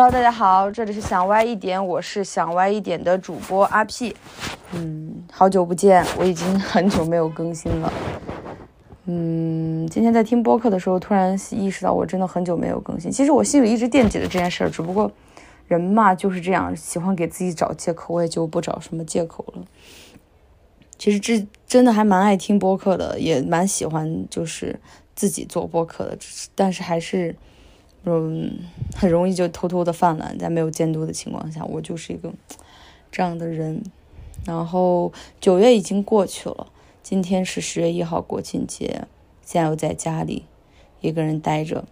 Hello，大家好，这里是想歪一点，我是想歪一点的主播阿 P。嗯，好久不见，我已经很久没有更新了。嗯，今天在听播客的时候，突然意识到我真的很久没有更新。其实我心里一直惦记着这件事儿，只不过人嘛就是这样，喜欢给自己找借口，我也就不找什么借口了。其实这真的还蛮爱听播客的，也蛮喜欢就是自己做播客的，但是还是。嗯，很容易就偷偷的泛滥，在没有监督的情况下，我就是一个这样的人。然后九月已经过去了，今天是十月一号国庆节，现在又在家里一个人待着，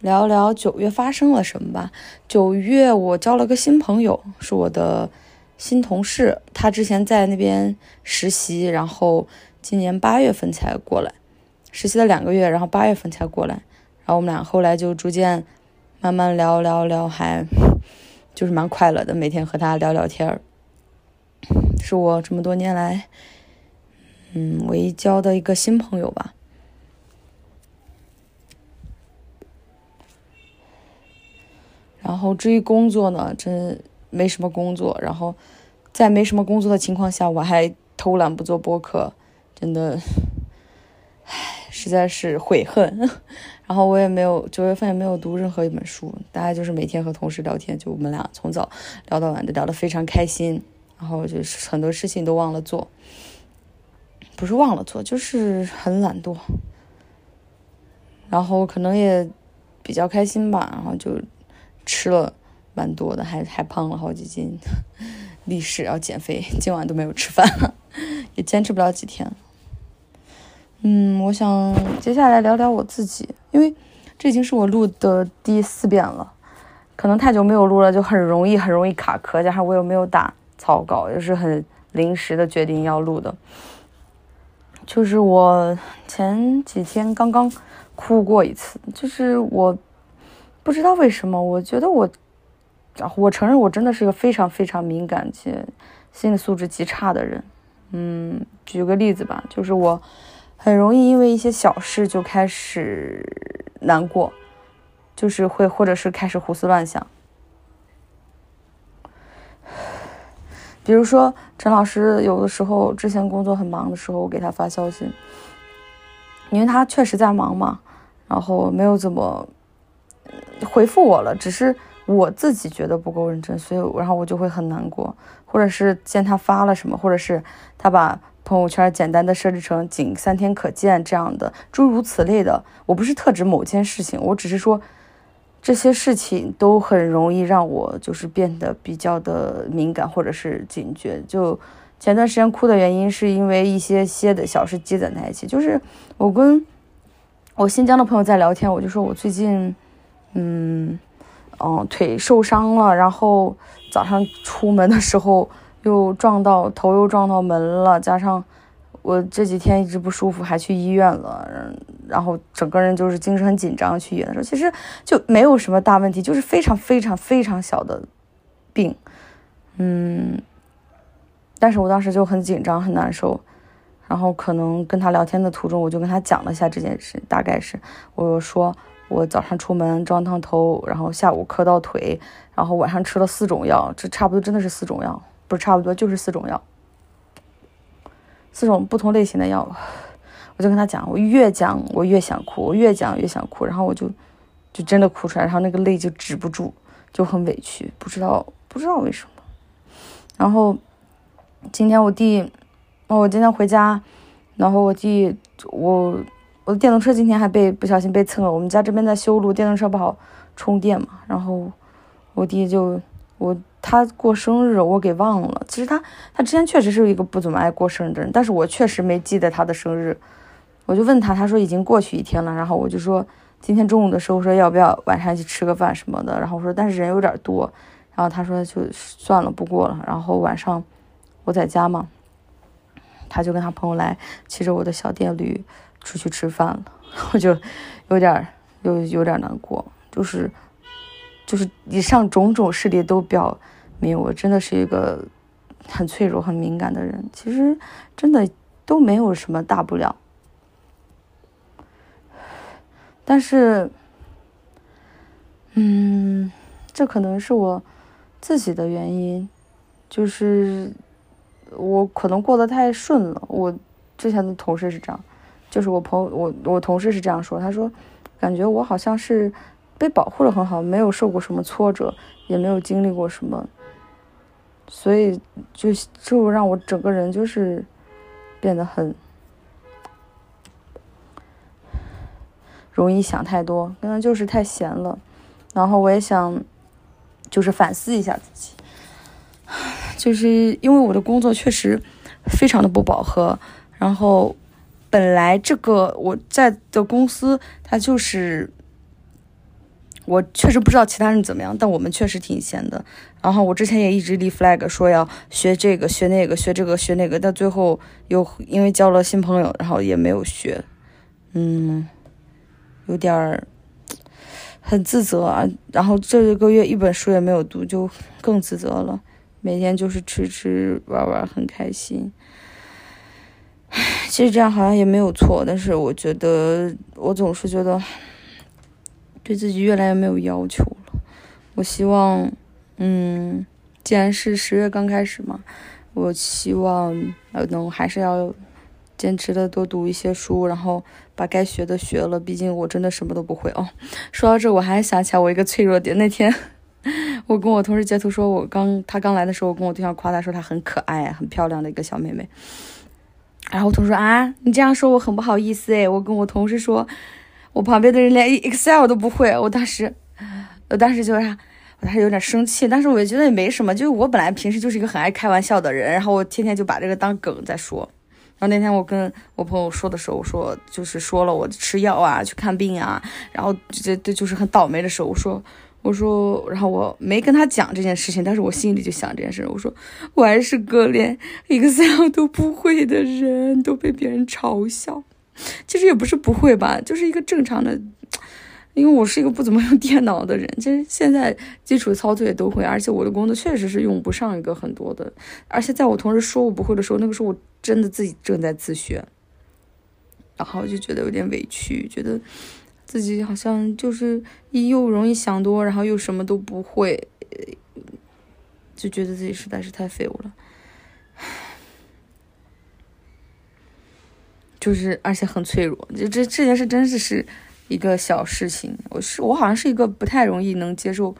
聊聊九月发生了什么吧。九月我交了个新朋友，是我的新同事，他之前在那边实习，然后今年八月份才过来，实习了两个月，然后八月份才过来。然后我们俩后来就逐渐慢慢聊聊聊，还就是蛮快乐的，每天和他聊聊天儿，是我这么多年来嗯唯一交的一个新朋友吧。然后至于工作呢，真没什么工作。然后在没什么工作的情况下，我还偷懒不做播客，真的，唉，实在是悔恨。然后我也没有九月份也没有读任何一本书，大概就是每天和同事聊天，就我们俩从早聊到晚的，聊得非常开心。然后就是很多事情都忘了做，不是忘了做，就是很懒惰。然后可能也比较开心吧，然后就吃了蛮多的，还还胖了好几斤，立誓要减肥，今晚都没有吃饭，也坚持不了几天。嗯，我想接下来聊聊我自己，因为这已经是我录的第四遍了，可能太久没有录了，就很容易很容易卡壳，加上我又没有打草稿，也是很临时的决定要录的。就是我前几天刚刚哭过一次，就是我不知道为什么，我觉得我，我承认我真的是一个非常非常敏感且心理素质极差的人。嗯，举个例子吧，就是我。很容易因为一些小事就开始难过，就是会或者是开始胡思乱想。比如说陈老师有的时候之前工作很忙的时候，我给他发消息，因为他确实在忙嘛，然后没有怎么回复我了，只是我自己觉得不够认真，所以然后我就会很难过，或者是见他发了什么，或者是他把。朋友圈简单的设置成仅三天可见这样的诸如此类的，我不是特指某件事情，我只是说这些事情都很容易让我就是变得比较的敏感或者是警觉。就前段时间哭的原因是因为一些些的小事积攒在一起，就是我跟我新疆的朋友在聊天，我就说我最近嗯嗯腿受伤了，然后早上出门的时候。又撞到头，又撞到门了，加上我这几天一直不舒服，还去医院了，然后整个人就是精神很紧张。去医院的时候，其实就没有什么大问题，就是非常非常非常小的病，嗯，但是我当时就很紧张，很难受，然后可能跟他聊天的途中，我就跟他讲了一下这件事，大概是我说我早上出门撞到头，然后下午磕到腿，然后晚上吃了四种药，这差不多真的是四种药。不是差不多就是四种药，四种不同类型的药，我就跟他讲，我越讲我越想哭，我越讲越想哭，然后我就就真的哭出来，然后那个泪就止不住，就很委屈，不知道不知道为什么。然后今天我弟，哦，我今天回家，然后我弟，我我的电动车今天还被不小心被蹭了，我们家这边在修路，电动车不好充电嘛，然后我弟就我。他过生日，我给忘了。其实他他之前确实是一个不怎么爱过生日的人，但是我确实没记得他的生日。我就问他，他说已经过去一天了。然后我就说今天中午的时候说要不要晚上一起吃个饭什么的。然后我说但是人有点多。然后他说就算了，不过了。然后晚上我在家嘛，他就跟他朋友来骑着我的小电驴出去吃饭了。我就有点有有点难过，就是就是以上种种事例都表。明，我真的是一个很脆弱、很敏感的人。其实真的都没有什么大不了，但是嗯，这可能是我自己的原因，就是我可能过得太顺了。我之前的同事是这样，就是我朋友，我我同事是这样说，他说，感觉我好像是被保护的很好，没有受过什么挫折，也没有经历过什么，所以就就让我整个人就是变得很。容易想太多，可能就是太闲了。然后我也想，就是反思一下自己，就是因为我的工作确实非常的不饱和。然后本来这个我在的公司，它就是我确实不知道其他人怎么样，但我们确实挺闲的。然后我之前也一直立 flag 说要学这个学那个学这个学那个，但最后又因为交了新朋友，然后也没有学。嗯。有点儿很自责啊，然后这个月一本书也没有读，就更自责了。每天就是吃吃玩玩，很开心。唉其实这样好像也没有错，但是我觉得我总是觉得对自己越来越没有要求了。我希望，嗯，既然是十月刚开始嘛，我希望呃能还是要。坚持的多读一些书，然后把该学的学了。毕竟我真的什么都不会哦。说到这，我还想起来我一个脆弱点。那天 我跟我同事截图说，我刚他刚来的时候，我跟我对象夸他说他很可爱、很漂亮的一个小妹妹。然后我同事说啊，你这样说我很不好意思诶。我跟我同事说，我旁边的人连 Excel 都不会。我当时，我当时就是，我当时有点生气，但是我觉得也没什么。就是我本来平时就是一个很爱开玩笑的人，然后我天天就把这个当梗在说。然后那天我跟我朋友说的时候，我说就是说了我吃药啊，去看病啊，然后这这就是很倒霉的时候，我说我说，然后我没跟他讲这件事情，但是我心里就想这件事，我说我还是个连 Excel 都不会的人，都被别人嘲笑，其实也不是不会吧，就是一个正常的。因为我是一个不怎么用电脑的人，其实现在基础操作也都会，而且我的工作确实是用不上一个很多的，而且在我同事说我不会的时候，那个时候我真的自己正在自学，然后就觉得有点委屈，觉得自己好像就是又容易想多，然后又什么都不会，就觉得自己实在是太废物了，就是而且很脆弱，就这这件事真的是。一个小事情，我是我好像是一个不太容易能接受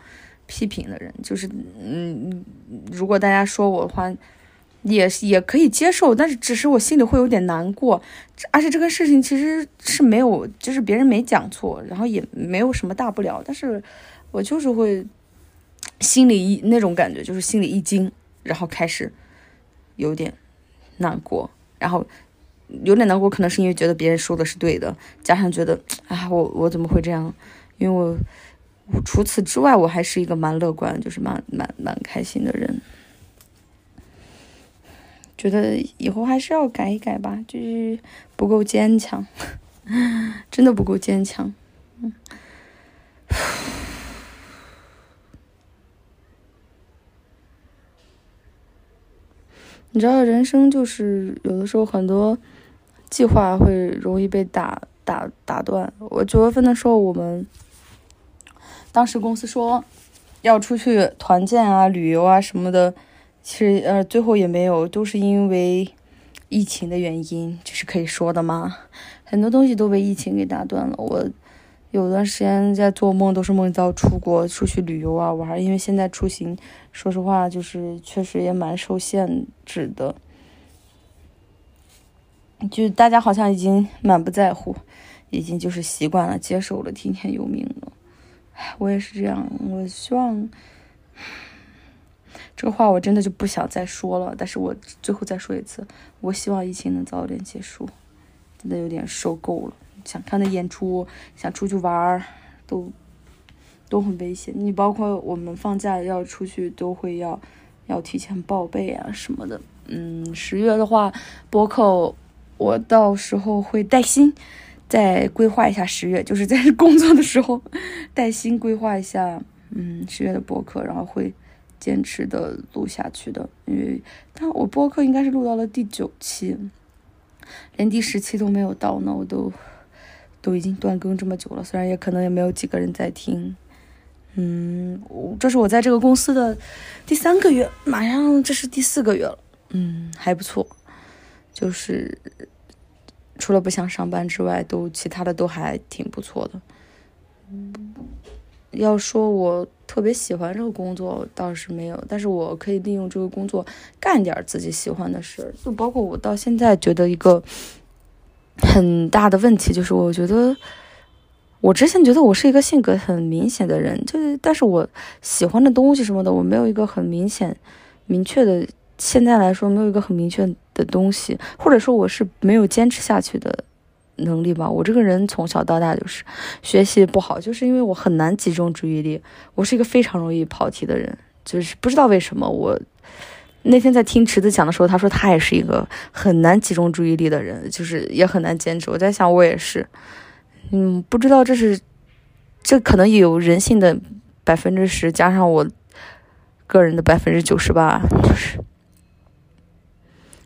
批评的人，就是嗯，如果大家说我的话，也也可以接受，但是只是我心里会有点难过，而且这个事情其实是没有，就是别人没讲错，然后也没有什么大不了，但是我就是会心里一那种感觉，就是心里一惊，然后开始有点难过，然后。有点难过，可能是因为觉得别人说的是对的，加上觉得，啊，我我怎么会这样？因为我，我除此之外，我还是一个蛮乐观，就是蛮蛮蛮开心的人。觉得以后还是要改一改吧，就是不够坚强，真的不够坚强。嗯，你知道，人生就是有的时候很多。计划会容易被打打打断。我九月份的时候，我们当时公司说要出去团建啊、旅游啊什么的，其实呃最后也没有，都是因为疫情的原因，这是可以说的吗？很多东西都被疫情给打断了。我有段时间在做梦，都是梦到出国出去旅游啊玩，因为现在出行，说实话就是确实也蛮受限制的。就大家好像已经满不在乎，已经就是习惯了，接受了，听天由命了。唉我也是这样。我希望这个话我真的就不想再说了。但是我最后再说一次，我希望疫情能早点结束。真的有点受够了，想看的演出，想出去玩儿，都都很危险。你包括我们放假要出去，都会要要提前报备啊什么的。嗯，十月的话，播客。我到时候会带薪，再规划一下十月，就是在工作的时候带薪规划一下，嗯，十月的播客，然后会坚持的录下去的。因为，但我播客应该是录到了第九期，连第十期都没有到呢，我都都已经断更这么久了，虽然也可能也没有几个人在听，嗯，这是我在这个公司的第三个月，马上这是第四个月了。嗯，还不错，就是除了不想上班之外，都其他的都还挺不错的。要说我特别喜欢这个工作，倒是没有，但是我可以利用这个工作干点自己喜欢的事儿。就包括我到现在觉得一个很大的问题，就是我觉得我之前觉得我是一个性格很明显的人，就是但是我喜欢的东西什么的，我没有一个很明显、明确的。现在来说，没有一个很明确的东西，或者说我是没有坚持下去的。能力吧，我这个人从小到大就是学习不好，就是因为我很难集中注意力，我是一个非常容易跑题的人，就是不知道为什么。我那天在听池子讲的时候，他说他也是一个很难集中注意力的人，就是也很难坚持。我在想，我也是，嗯，不知道这是这可能有人性的百分之十，加上我个人的百分之九十八，就是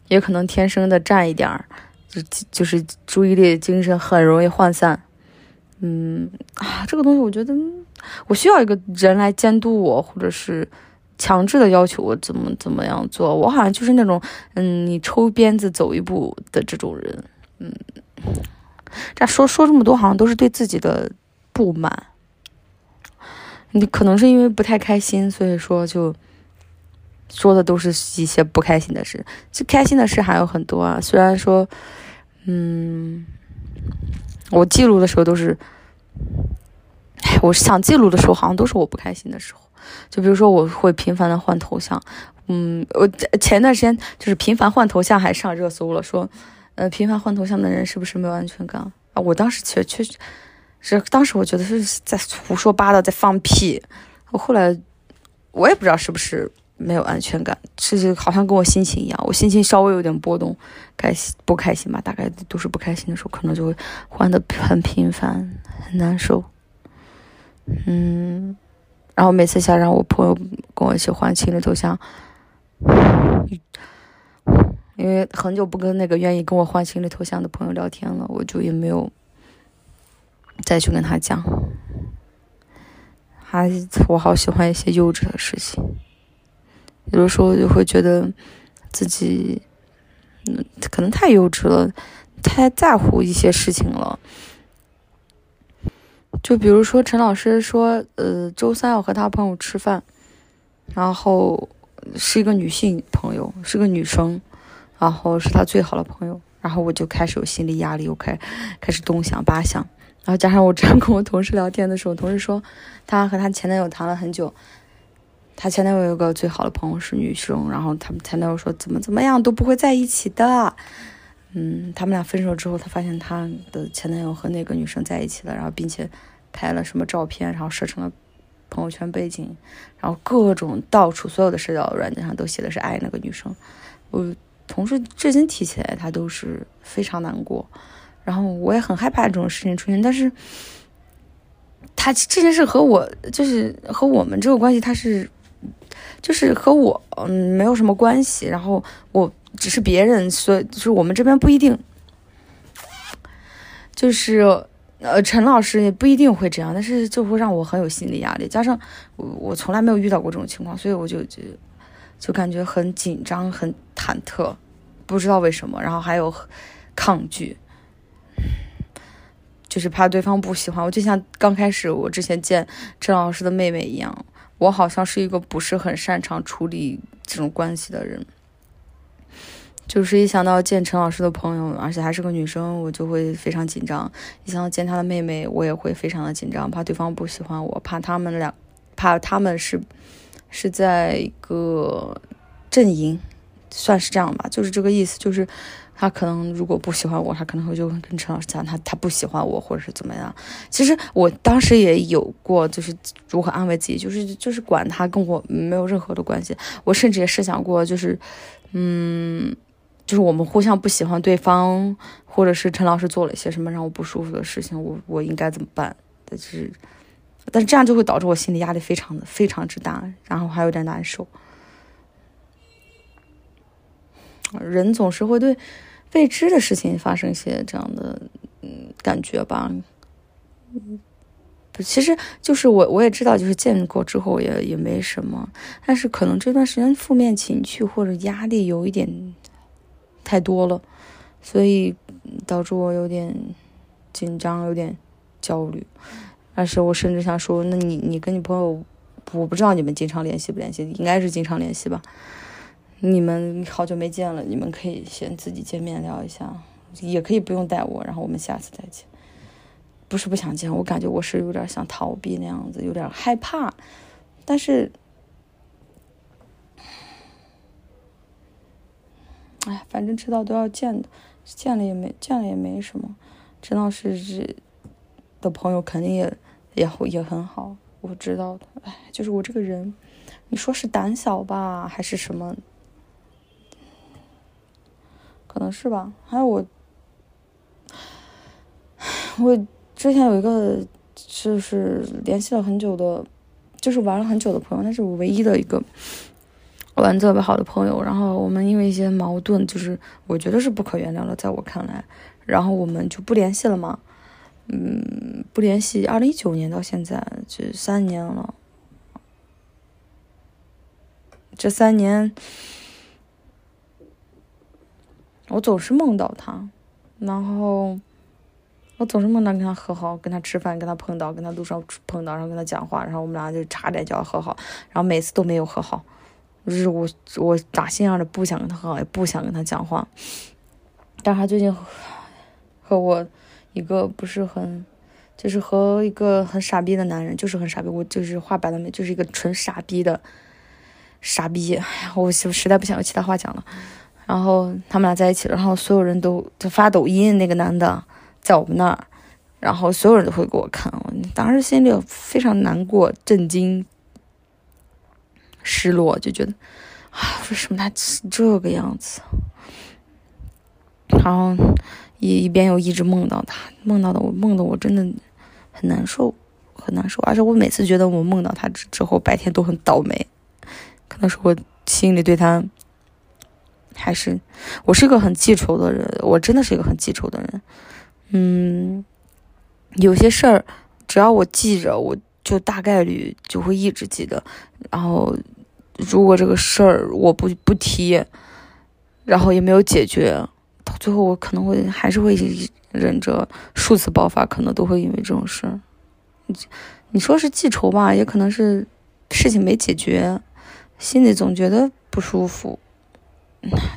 也可能天生的占一点儿。就就是注意力、精神很容易涣散，嗯啊，这个东西我觉得我需要一个人来监督我，或者是强制的要求我怎么怎么样做。我好像就是那种，嗯，你抽鞭子走一步的这种人，嗯，这说说这么多，好像都是对自己的不满。你可能是因为不太开心，所以说就。说的都是一些不开心的事，其实开心的事还有很多啊。虽然说，嗯，我记录的时候都是，哎我想记录的时候好像都是我不开心的时候。就比如说，我会频繁的换头像，嗯，我前段时间就是频繁换头像还上热搜了，说，呃，频繁换头像的人是不是没有安全感啊？我当时确确实是，当时我觉得是在胡说八道，在放屁。我后来我也不知道是不是。没有安全感，是好像跟我心情一样，我心情稍微有点波动，开心不开心吧，大概都是不开心的时候，可能就会换的很频繁，很难受。嗯，然后每次想让我朋友跟我一起换情侣头像，因为很久不跟那个愿意跟我换情侣头像的朋友聊天了，我就也没有再去跟他讲。还我好喜欢一些幼稚的事情。有的时候就会觉得自己，嗯，可能太幼稚了，太在乎一些事情了。就比如说陈老师说，呃，周三要和他朋友吃饭，然后是一个女性朋友，是个女生，然后是他最好的朋友，然后我就开始有心理压力，我开开始东想八想，然后加上我这样跟我同事聊天的时候，同事说她和她前男友谈了很久。她前男友有个最好的朋友是女生，然后他们前男友说怎么怎么样都不会在一起的。嗯，他们俩分手之后，她发现她的前男友和那个女生在一起了，然后并且拍了什么照片，然后设成了朋友圈背景，然后各种到处所有的社交软件上都写的是爱那个女生。我同事至今提起来，他都是非常难过，然后我也很害怕这种事情出现，但是他这件事和我就是和我们这个关系，他是。就是和我嗯没有什么关系，然后我只是别人，所以就是我们这边不一定，就是呃陈老师也不一定会这样，但是就会让我很有心理压力，加上我我从来没有遇到过这种情况，所以我就就就感觉很紧张、很忐忑，不知道为什么，然后还有抗拒，就是怕对方不喜欢我，就像刚开始我之前见陈老师的妹妹一样。我好像是一个不是很擅长处理这种关系的人，就是一想到见陈老师的朋友，而且还是个女生，我就会非常紧张；一想到见他的妹妹，我也会非常的紧张，怕对方不喜欢我，怕他们俩，怕他们是是在一个阵营，算是这样吧，就是这个意思，就是。他可能如果不喜欢我，他可能会就跟陈老师讲，他他不喜欢我，或者是怎么样。其实我当时也有过，就是如何安慰自己，就是就是管他跟我没有任何的关系。我甚至也设想过，就是嗯，就是我们互相不喜欢对方，或者是陈老师做了一些什么让我不舒服的事情，我我应该怎么办？但是，但是这样就会导致我心理压力非常的非常之大，然后还有点难受。人总是会对。未知的事情发生一些这样的嗯感觉吧，不，其实就是我我也知道，就是见过之后也也没什么，但是可能这段时间负面情绪或者压力有一点太多了，所以导致我有点紧张，有点焦虑。但是我甚至想说，那你你跟你朋友，我不知道你们经常联系不联系，应该是经常联系吧。你们好久没见了，你们可以先自己见面聊一下，也可以不用带我，然后我们下次再见。不是不想见，我感觉我是有点想逃避那样子，有点害怕。但是，哎，反正知道都要见的，见了也没见了也没什么。陈老师的朋友肯定也也也很好，我知道的。哎，就是我这个人，你说是胆小吧，还是什么？可能是吧，还有我，我之前有一个就是联系了很久的，就是玩了很久的朋友，那是我唯一的一个玩特别好的朋友。然后我们因为一些矛盾，就是我觉得是不可原谅的，在我看来，然后我们就不联系了嘛。嗯，不联系，二零一九年到现在就三年了，这三年。我总是梦到他，然后我总是梦到跟他和好，跟他吃饭，跟他碰到，跟他路上碰到，然后跟他讲话，然后我们俩就差点就要和好，然后每次都没有和好，就是我我打心眼的不想跟他和好，也不想跟他讲话，但是他最近和我一个不是很，就是和一个很傻逼的男人，就是很傻逼，我就是话白了没，就是一个纯傻逼的傻逼，哎呀，我实在不想有其他话讲了。然后他们俩在一起了，然后所有人都就发抖音，那个男的在我们那儿，然后所有人都会给我看，我当时心里非常难过、震惊、失落，就觉得啊，为什么他这个样子？然后一一边又一直梦到他，梦到的我梦的我真的很难受，很难受，而且我每次觉得我梦到他之之后，白天都很倒霉，可能是我心里对他。还是我是一个很记仇的人，我真的是一个很记仇的人。嗯，有些事儿，只要我记着，我就大概率就会一直记得。然后，如果这个事儿我不不提，然后也没有解决，到最后我可能会还是会忍着数次爆发，可能都会因为这种事儿。你你说是记仇吧，也可能是事情没解决，心里总觉得不舒服。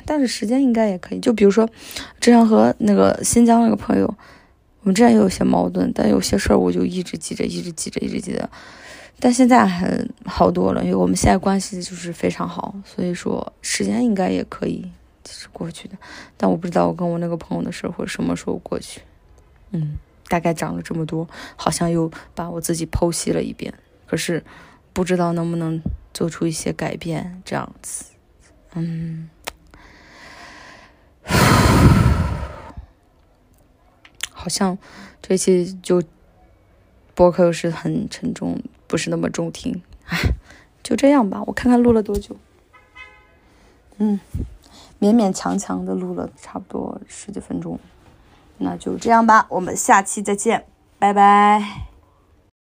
但是时间应该也可以，就比如说，之前和那个新疆那个朋友，我们之前也有些矛盾，但有些事儿我就一直记着，一直记着，一直记着。但现在还好多了，因为我们现在关系就是非常好，所以说时间应该也可以是过去的。但我不知道我跟我那个朋友的事儿会什么时候过去。嗯，大概讲了这么多，好像又把我自己剖析了一遍，可是不知道能不能做出一些改变，这样子。嗯。好像这期就播客又是很沉重，不是那么中听。唉，就这样吧，我看看录了多久。嗯，勉勉强强的录了差不多十几分钟，那就这样吧，我们下期再见，拜拜。